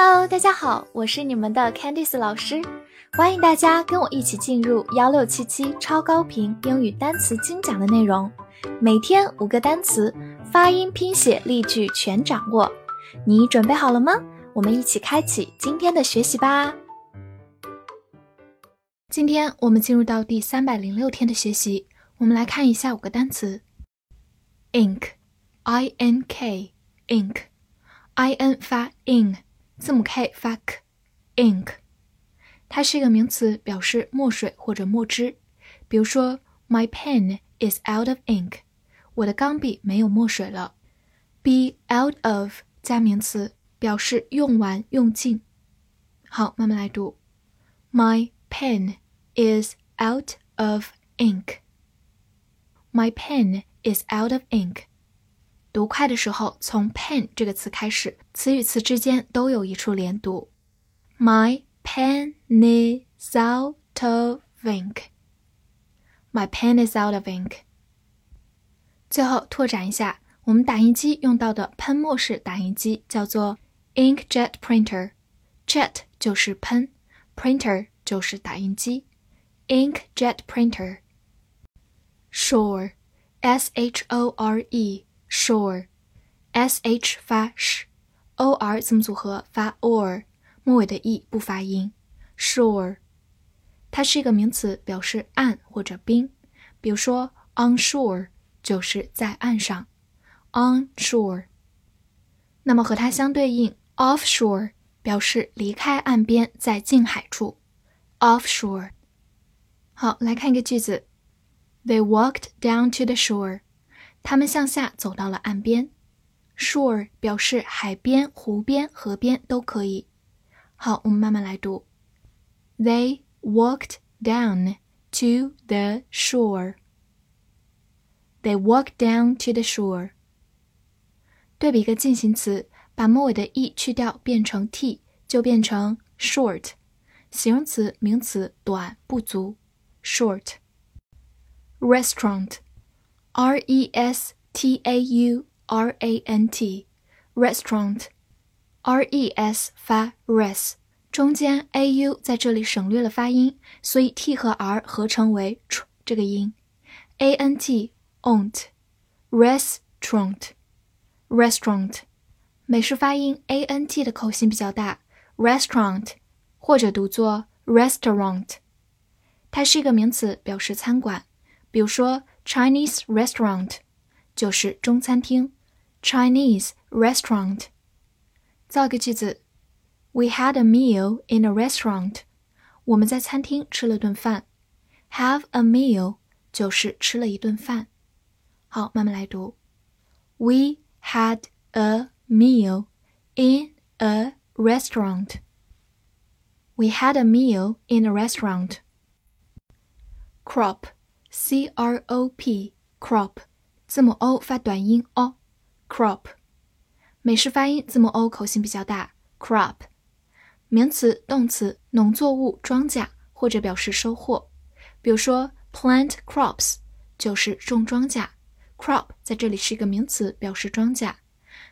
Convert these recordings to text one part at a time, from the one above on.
Hello，大家好，我是你们的 Candice 老师，欢迎大家跟我一起进入幺六七七超高频英语单词精讲的内容，每天五个单词，发音、拼写、例句全掌握，你准备好了吗？我们一起开启今天的学习吧。今天我们进入到第三百零六天的学习，我们来看一下五个单词：ink，i n k，ink，i n 发 in。字母 k 发 k，ink，它是一个名词，表示墨水或者墨汁。比如说，My pen is out of ink，我的钢笔没有墨水了。be out of 加名词，表示用完、用尽。好，慢慢来读。My pen is out of ink。My pen is out of ink。读快的时候，从 pen 这个词开始，词与词之间都有一处连读。My pen is out of ink. My pen is out of ink. 最后拓展一下，我们打印机用到的喷墨式打印机叫做 inkjet printer。jet 就是喷，printer 就是打印机。inkjet printer。Shore，s h o r e。 Shore，s h 发 sh，o r 字母组合发 or，末尾的 e 不发音。Shore，它是一个名词，表示岸或者冰。比如说 on shore 就是在岸上，on shore。那么和它相对应，offshore 表示离开岸边，在近海处。Offshore。好，来看一个句子：They walked down to the shore。 他们向下走到了岸边，shore 表示海边、湖边、河边都可以。好，我们慢慢来读。They walked down to the shore. They walked down to the shore. 对比一个进行词，把末尾的 e 去掉，变成 t，就变成 short。形容词、名词，短、不足。short。restaurant。R E S T A U R A N T，restaurant，R E S 发 res，中间 A U 在这里省略了发音，所以 T 和 R 合成为 tr 这个音，A N T ont，restaurant，restaurant，美式发音 A N T 的口型比较大，restaurant 或者读作 restaurant，它是一个名词，表示餐馆，比如说。 Chinese restaurant 就是中餐厅，Chinese restaurant。造一个句子：We had a meal in a restaurant。我们在餐厅吃了顿饭。Have a meal 就是吃了一顿饭。好，慢慢来读。We had a meal in a restaurant. We had a meal in a restaurant. Crop C R O P crop，字母 O 发短音 o，crop，美式发音字母 O 口型比较大，crop，名词、动词，农作物、庄稼或者表示收获。比如说 plant crops 就是种庄稼，crop 在这里是一个名词，表示庄稼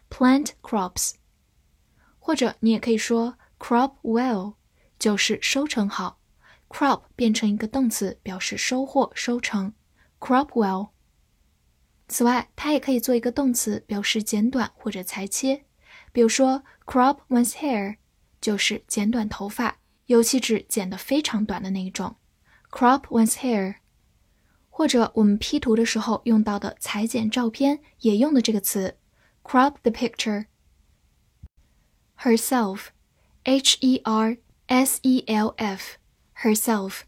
，plant crops。或者你也可以说 crop well 就是收成好。Crop 变成一个动词，表示收获、收成，crop well。此外，它也可以做一个动词，表示剪短或者裁切。比如说，crop one's hair 就是剪短头发，尤其指剪得非常短的那一种。crop one's hair。或者我们 P 图的时候用到的裁剪照片也用的这个词，crop the picture。herself，H E R S E L F。herself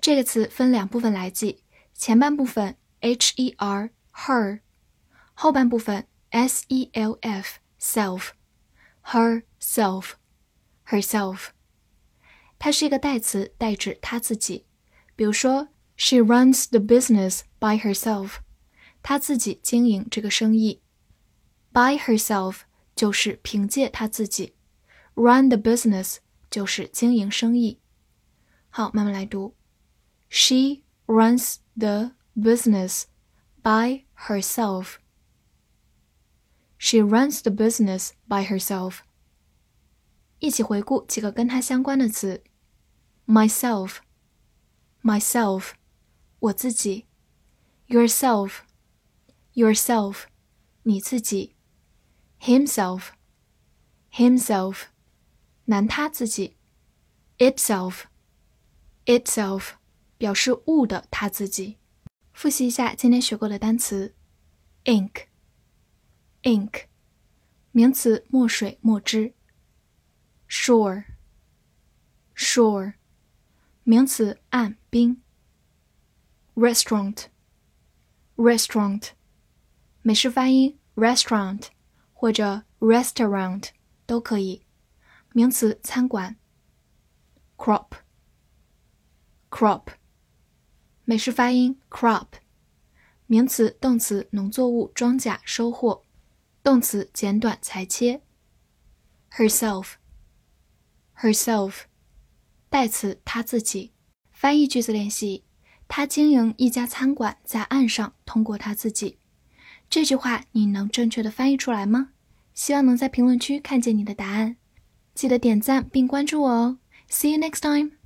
这个词分两部分来记，前半部分 h e r her，后半部分 s e l f self herself herself，它是一个代词，代指她自己。比如说，She runs the business by herself，她自己经营这个生意。By herself 就是凭借她自己，run the business 就是经营生意。 好，慢慢来读。She runs the business by herself. She runs the business by herself. 一起回顾几个跟它相关的词：myself，myself，我自己；yourself，yourself，你自己；himself，himself，男他自己 Itself 表示物的它自己。复习一下今天学过的单词：ink，ink，名词，墨水、墨汁。shore，shore，名词，岸、冰。restaurant，restaurant，美式发音 restaurant 或者 restaurant 都可以。名词，餐馆；crop。crop，。美式发音 crop，名词、动词，农作物、庄稼、收获；动词，剪短、裁切。herself，herself，代词，她自己。翻译句子练习：他经营一家餐馆，在岸上，通过他自己。这句话你能正确的翻译出来吗？希望能在评论区看见你的答案。记得点赞并关注我哦。See you next time.